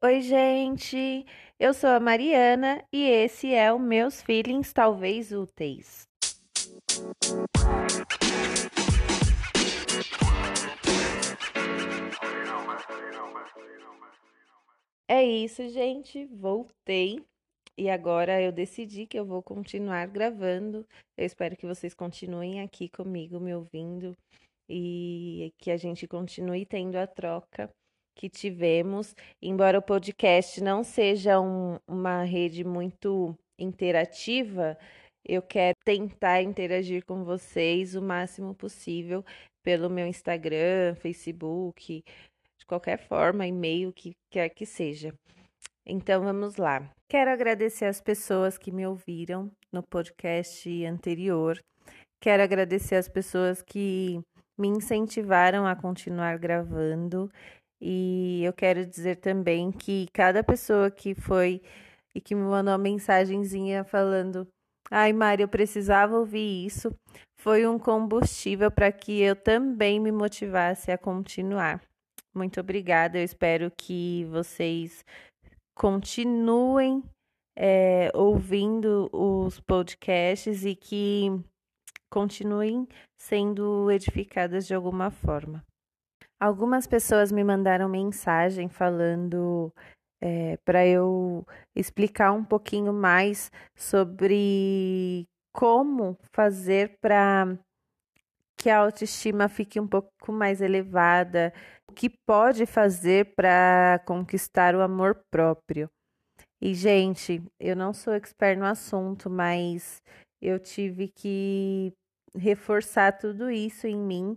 Oi, gente. Eu sou a Mariana e esse é o Meus Feelings Talvez Úteis. É isso, gente. Voltei. E agora eu decidi que eu vou continuar gravando. Eu espero que vocês continuem aqui comigo, me ouvindo e que a gente continue tendo a troca que tivemos. Embora o podcast não seja um, uma rede muito interativa, eu quero tentar interagir com vocês o máximo possível pelo meu Instagram, Facebook, de qualquer forma, e-mail, que quer que seja. Então vamos lá. Quero agradecer as pessoas que me ouviram no podcast anterior. Quero agradecer as pessoas que me incentivaram a continuar gravando. E eu quero dizer também que cada pessoa que foi e que me mandou uma mensagenzinha falando: Ai, Mari, eu precisava ouvir isso, foi um combustível para que eu também me motivasse a continuar. Muito obrigada, eu espero que vocês continuem é, ouvindo os podcasts e que continuem sendo edificadas de alguma forma. Algumas pessoas me mandaram mensagem falando é, para eu explicar um pouquinho mais sobre como fazer para que a autoestima fique um pouco mais elevada, o que pode fazer para conquistar o amor próprio. E, gente, eu não sou expert no assunto, mas eu tive que reforçar tudo isso em mim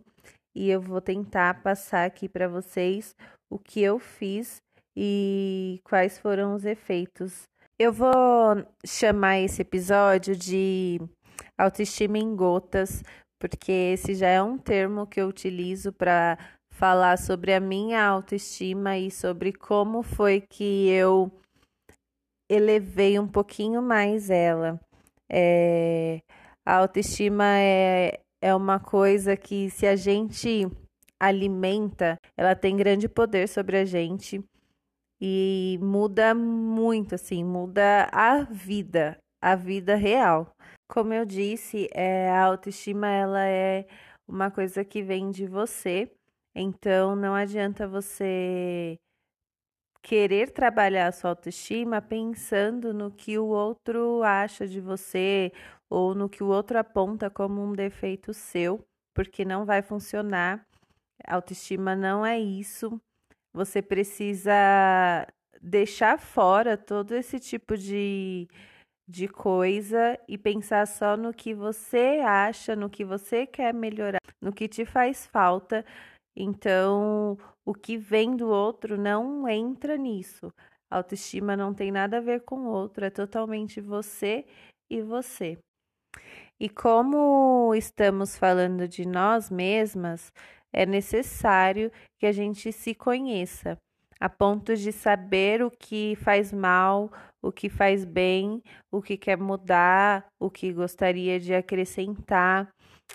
e eu vou tentar passar aqui para vocês o que eu fiz e quais foram os efeitos. Eu vou chamar esse episódio de autoestima em gotas, porque esse já é um termo que eu utilizo para falar sobre a minha autoestima e sobre como foi que eu elevei um pouquinho mais ela. É, a autoestima é, é uma coisa que, se a gente alimenta, ela tem grande poder sobre a gente e muda muito, assim, muda a vida, a vida real. Como eu disse, é, a autoestima ela é uma coisa que vem de você, então não adianta você querer trabalhar a sua autoestima pensando no que o outro acha de você ou no que o outro aponta como um defeito seu, porque não vai funcionar. Autoestima não é isso. Você precisa deixar fora todo esse tipo de, de coisa e pensar só no que você acha, no que você quer melhorar, no que te faz falta. Então, o que vem do outro não entra nisso. Autoestima não tem nada a ver com o outro, é totalmente você e você. E como estamos falando de nós mesmas, é necessário que a gente se conheça, a ponto de saber o que faz mal, o que faz bem, o que quer mudar, o que gostaria de acrescentar,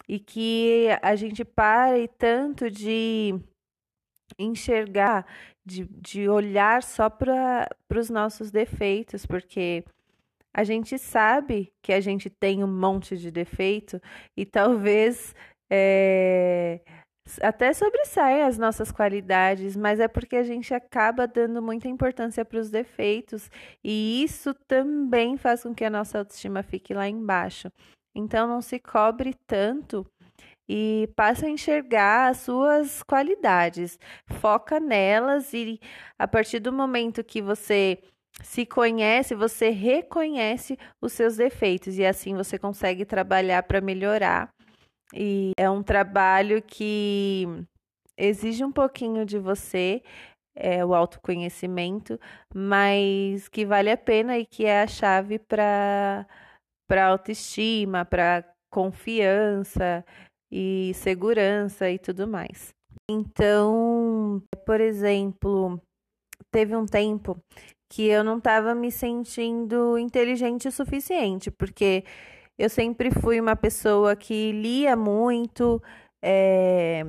e que a gente pare tanto de enxergar, de, de olhar só para os nossos defeitos, porque a gente sabe que a gente tem um monte de defeito e talvez é, até sobressaia as nossas qualidades, mas é porque a gente acaba dando muita importância para os defeitos e isso também faz com que a nossa autoestima fique lá embaixo. Então não se cobre tanto e passa a enxergar as suas qualidades, foca nelas e a partir do momento que você se conhece, você reconhece os seus defeitos e assim você consegue trabalhar para melhorar. E é um trabalho que exige um pouquinho de você, é, o autoconhecimento, mas que vale a pena e que é a chave para para autoestima, para confiança e segurança e tudo mais. Então, por exemplo, teve um tempo que eu não estava me sentindo inteligente o suficiente, porque eu sempre fui uma pessoa que lia muito, é,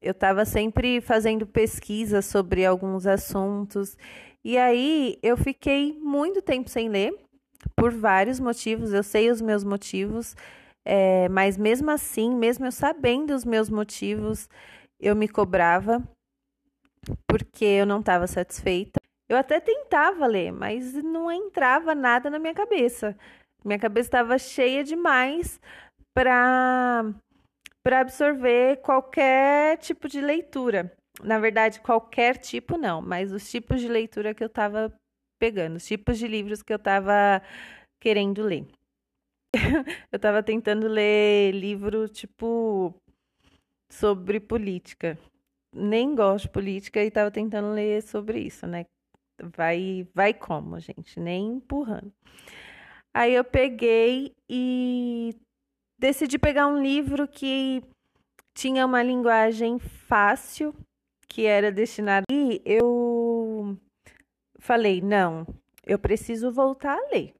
eu estava sempre fazendo pesquisa sobre alguns assuntos. E aí eu fiquei muito tempo sem ler, por vários motivos. Eu sei os meus motivos, é, mas mesmo assim, mesmo eu sabendo os meus motivos, eu me cobrava porque eu não estava satisfeita. Eu até tentava ler, mas não entrava nada na minha cabeça. Minha cabeça estava cheia demais para para absorver qualquer tipo de leitura. Na verdade, qualquer tipo não, mas os tipos de leitura que eu estava pegando, os tipos de livros que eu estava querendo ler. eu estava tentando ler livro tipo sobre política. Nem gosto de política e estava tentando ler sobre isso, né? Vai, vai como, gente? Nem empurrando. Aí eu peguei e decidi pegar um livro que tinha uma linguagem fácil, que era destinado. E eu falei: não, eu preciso voltar a ler,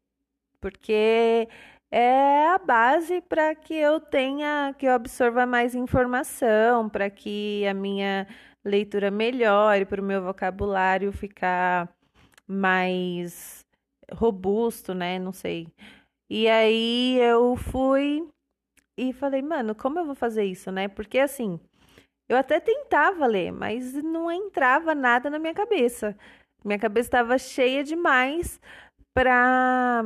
porque é a base para que eu tenha, que eu absorva mais informação, para que a minha leitura melhore, para o meu vocabulário ficar mais robusto, né? Não sei. E aí eu fui e falei, mano, como eu vou fazer isso, né? Porque assim, eu até tentava ler, mas não entrava nada na minha cabeça. Minha cabeça estava cheia demais para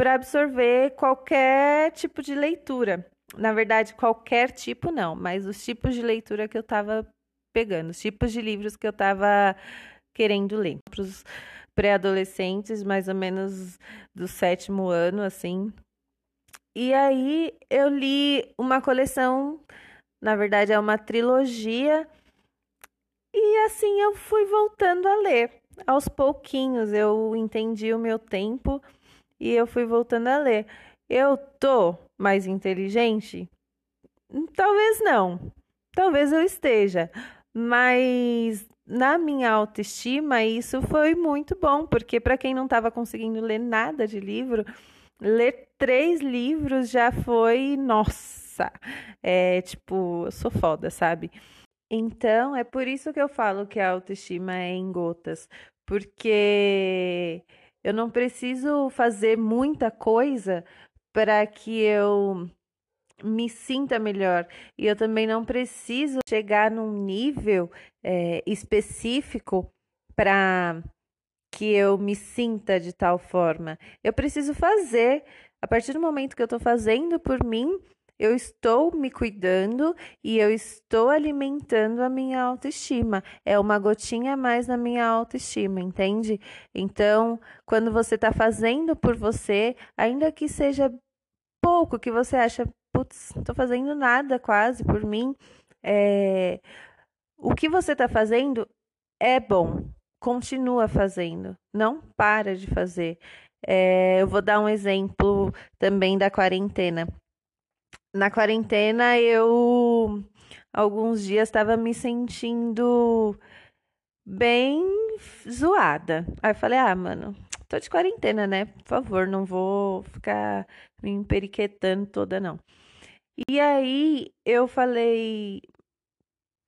para absorver qualquer tipo de leitura. Na verdade, qualquer tipo não, mas os tipos de leitura que eu estava pegando, os tipos de livros que eu estava querendo ler. Para os pré-adolescentes, mais ou menos do sétimo ano, assim, e aí eu li uma coleção, na verdade é uma trilogia, e assim eu fui voltando a ler. Aos pouquinhos eu entendi o meu tempo e eu fui voltando a ler. Eu tô mais inteligente? Talvez não. Talvez eu esteja. Mas na minha autoestima, isso foi muito bom, porque para quem não estava conseguindo ler nada de livro, ler três livros já foi, nossa, é tipo, eu sou foda, sabe? Então, é por isso que eu falo que a autoestima é em gotas, porque eu não preciso fazer muita coisa para que eu me sinta melhor. E eu também não preciso chegar num nível é, específico para que eu me sinta de tal forma. Eu preciso fazer. A partir do momento que eu estou fazendo por mim, eu estou me cuidando e eu estou alimentando a minha autoestima. É uma gotinha a mais na minha autoestima, entende? Então, quando você está fazendo por você, ainda que seja pouco, que você acha, putz, estou fazendo nada quase por mim, é... o que você está fazendo é bom, continua fazendo, não para de fazer. É, eu vou dar um exemplo também da quarentena. Na quarentena, eu alguns dias estava me sentindo bem zoada. Aí eu falei: ah, mano, tô de quarentena, né? Por favor, não vou ficar me emperiquetando toda, não. E aí eu falei,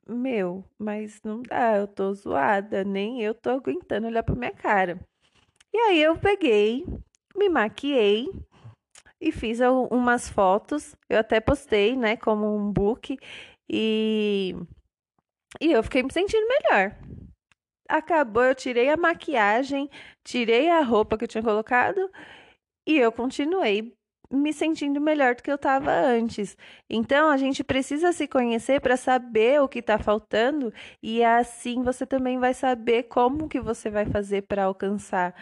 meu, mas não dá, eu tô zoada, nem eu tô aguentando olhar pra minha cara. E aí eu peguei, me maquiei e fiz umas fotos. Eu até postei, né, como um book e e eu fiquei me sentindo melhor. Acabou, eu tirei a maquiagem, tirei a roupa que eu tinha colocado e eu continuei me sentindo melhor do que eu estava antes. Então, a gente precisa se conhecer para saber o que está faltando e assim você também vai saber como que você vai fazer para alcançar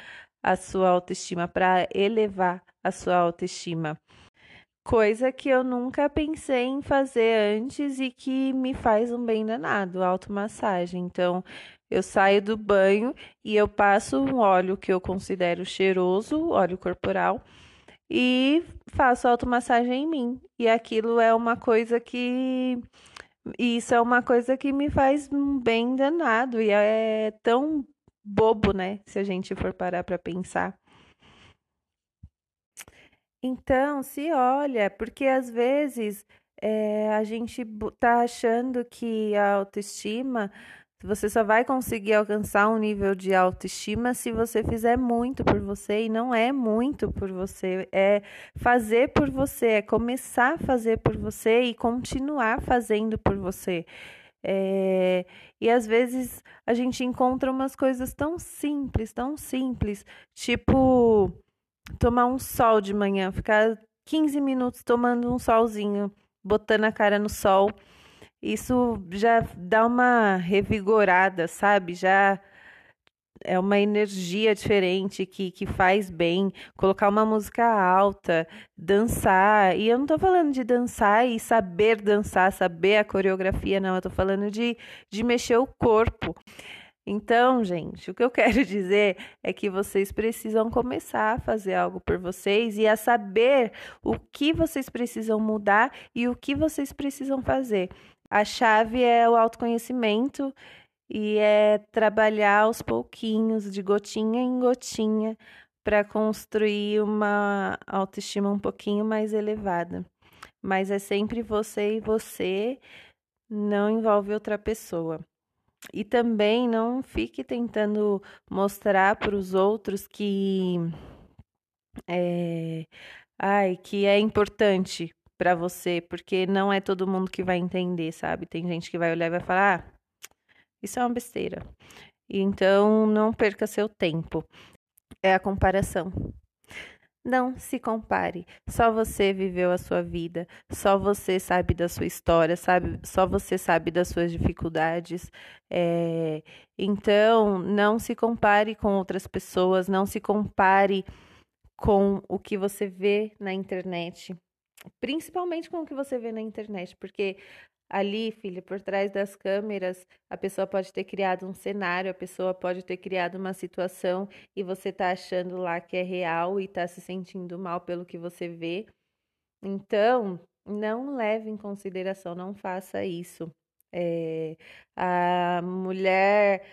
a sua autoestima, para elevar a sua autoestima. Coisa que eu nunca pensei em fazer antes e que me faz um bem danado, automassagem. Então, eu saio do banho e eu passo um óleo que eu considero cheiroso, óleo corporal, e faço automassagem em mim. E aquilo é uma coisa que. Isso é uma coisa que me faz um bem danado. E é tão bobo, né? Se a gente for parar para pensar. Então, se olha, porque às vezes é, a gente tá achando que a autoestima você só vai conseguir alcançar um nível de autoestima se você fizer muito por você e não é muito por você, é fazer por você, é começar a fazer por você e continuar fazendo por você. É, e às vezes a gente encontra umas coisas tão simples, tão simples, tipo tomar um sol de manhã, ficar 15 minutos tomando um solzinho, botando a cara no sol isso já dá uma revigorada, sabe? Já é uma energia diferente que, que faz bem. Colocar uma música alta, dançar. E eu não tô falando de dançar e saber dançar, saber a coreografia, não. Eu tô falando de, de mexer o corpo. Então, gente, o que eu quero dizer é que vocês precisam começar a fazer algo por vocês e a saber o que vocês precisam mudar e o que vocês precisam fazer. A chave é o autoconhecimento e é trabalhar aos pouquinhos, de gotinha em gotinha, para construir uma autoestima um pouquinho mais elevada. Mas é sempre você e você, não envolve outra pessoa. E também não fique tentando mostrar para os outros que é, ai, que é importante para você, porque não é todo mundo que vai entender, sabe? Tem gente que vai olhar e vai falar: ah, isso é uma besteira. Então, não perca seu tempo. É a comparação. Não se compare. Só você viveu a sua vida, só você sabe da sua história, sabe? Só você sabe das suas dificuldades. É... Então, não se compare com outras pessoas, não se compare com o que você vê na internet principalmente com o que você vê na internet, porque ali, filha, por trás das câmeras, a pessoa pode ter criado um cenário, a pessoa pode ter criado uma situação e você tá achando lá que é real e tá se sentindo mal pelo que você vê. Então, não leve em consideração, não faça isso. É, a mulher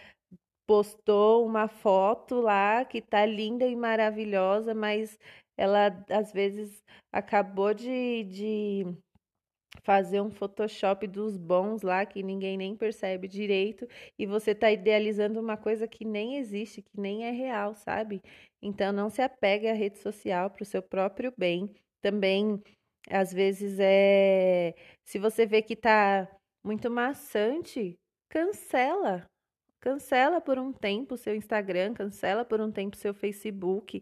postou uma foto lá que tá linda e maravilhosa, mas ela às vezes acabou de, de fazer um Photoshop dos bons lá que ninguém nem percebe direito e você está idealizando uma coisa que nem existe, que nem é real, sabe? Então não se apegue à rede social para o seu próprio bem. Também às vezes é se você vê que está muito maçante, cancela. Cancela por um tempo o seu Instagram, cancela por um tempo o seu Facebook,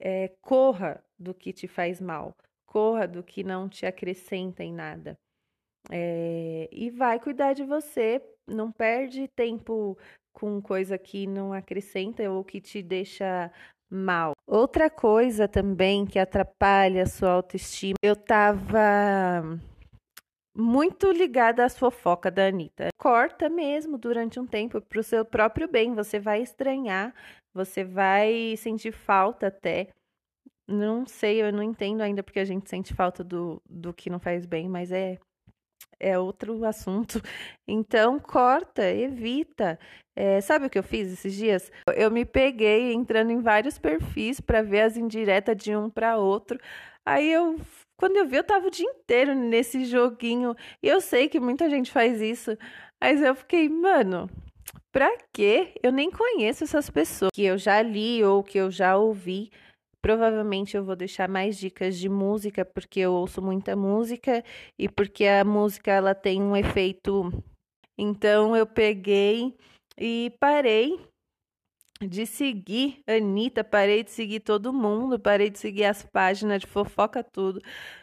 é, corra do que te faz mal, corra do que não te acrescenta em nada. É, e vai cuidar de você, não perde tempo com coisa que não acrescenta ou que te deixa mal. Outra coisa também que atrapalha a sua autoestima, eu tava muito ligada às fofocas da Anitta. Corta mesmo durante um tempo para o seu próprio bem. Você vai estranhar, você vai sentir falta até. Não sei, eu não entendo ainda porque a gente sente falta do, do que não faz bem, mas é é outro assunto. Então, corta, evita. É, sabe o que eu fiz esses dias? Eu me peguei entrando em vários perfis para ver as indiretas de um para outro. Aí eu quando eu vi, eu tava o dia inteiro nesse joguinho. E eu sei que muita gente faz isso. Mas eu fiquei, mano, pra quê? Eu nem conheço essas pessoas que eu já li ou que eu já ouvi. Provavelmente eu vou deixar mais dicas de música, porque eu ouço muita música e porque a música ela tem um efeito. Então eu peguei e parei de seguir Anitta, parei de seguir todo mundo, parei de seguir as páginas de fofoca, tudo.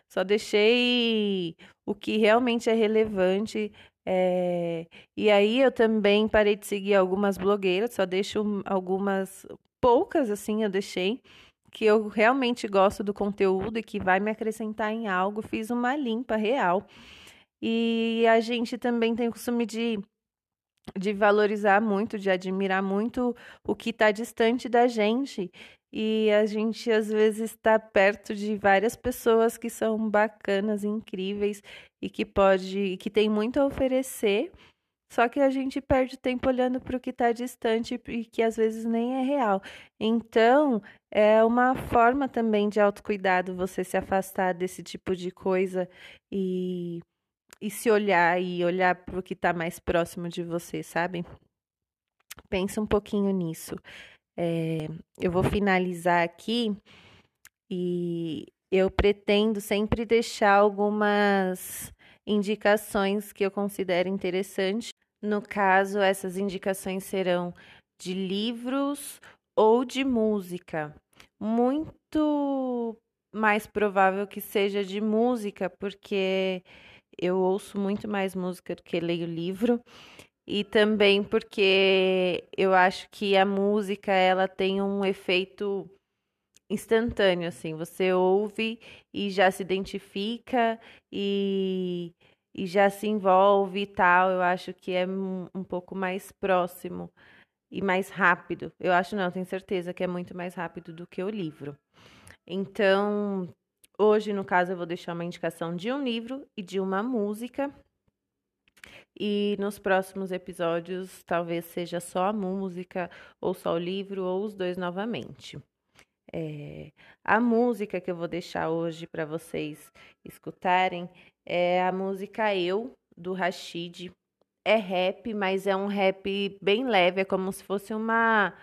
Só deixei o que realmente é relevante. É... E aí eu também parei de seguir algumas blogueiras, só deixo algumas, poucas assim eu deixei, que eu realmente gosto do conteúdo e que vai me acrescentar em algo. Fiz uma limpa real. E a gente também tem o costume de de valorizar muito, de admirar muito o que está distante da gente. E a gente às vezes está perto de várias pessoas que são bacanas, incríveis e que pode, que tem muito a oferecer, Só que a gente perde tempo olhando para o que está distante e que às vezes nem é real. Então, é uma forma também de autocuidado você se afastar desse tipo de coisa e, e se olhar e olhar para o que está mais próximo de você, sabe? Pensa um pouquinho nisso. É, eu vou finalizar aqui e eu pretendo sempre deixar algumas indicações que eu considero interessantes. No caso, essas indicações serão de livros ou de música. Muito mais provável que seja de música, porque eu ouço muito mais música do que leio livro. E também porque eu acho que a música ela tem um efeito instantâneo, assim, você ouve e já se identifica e, e já se envolve e tal. Eu acho que é um, um pouco mais próximo e mais rápido. Eu acho não, tenho certeza que é muito mais rápido do que o livro. Então, hoje, no caso, eu vou deixar uma indicação de um livro e de uma música. E nos próximos episódios, talvez seja só a música, ou só o livro, ou os dois novamente. É, a música que eu vou deixar hoje para vocês escutarem é a música Eu, do Rashid. É rap, mas é um rap bem leve, é como se fosse uma,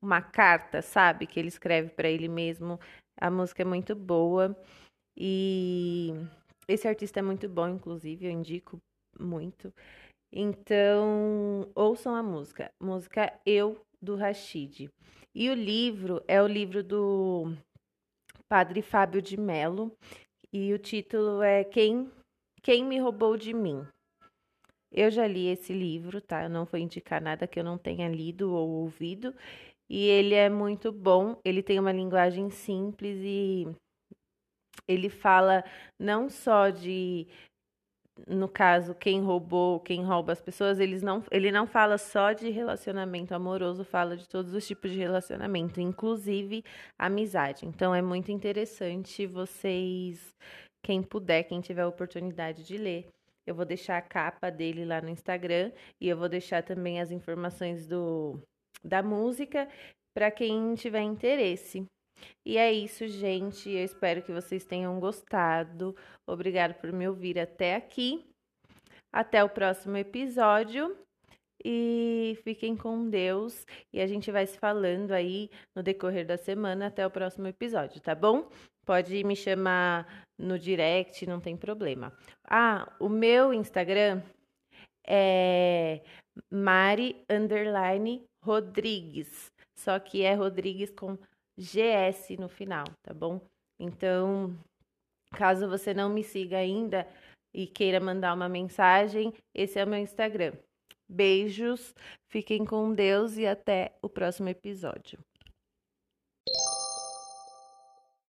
uma carta, sabe? Que ele escreve para ele mesmo. A música é muito boa e esse artista é muito bom, inclusive, eu indico muito. Então, ouçam a música. Música Eu, do Rashid. E o livro é o livro do Padre Fábio de Mello e o título é Quem Quem me roubou de mim. Eu já li esse livro, tá? Eu não vou indicar nada que eu não tenha lido ou ouvido. E ele é muito bom, ele tem uma linguagem simples e ele fala não só de no caso, quem roubou, quem rouba as pessoas, eles não, ele não fala só de relacionamento amoroso, fala de todos os tipos de relacionamento, inclusive amizade. Então é muito interessante vocês, quem puder, quem tiver a oportunidade de ler. Eu vou deixar a capa dele lá no Instagram e eu vou deixar também as informações do da música para quem tiver interesse. E é isso, gente. Eu espero que vocês tenham gostado. Obrigado por me ouvir até aqui. Até o próximo episódio. E fiquem com Deus. E a gente vai se falando aí no decorrer da semana até o próximo episódio, tá bom? Pode me chamar no direct, não tem problema. Ah, o meu Instagram é Mari Rodrigues. Só que é Rodrigues com GS no final, tá bom? Então, caso você não me siga ainda e queira mandar uma mensagem, esse é o meu Instagram. Beijos, fiquem com Deus e até o próximo episódio.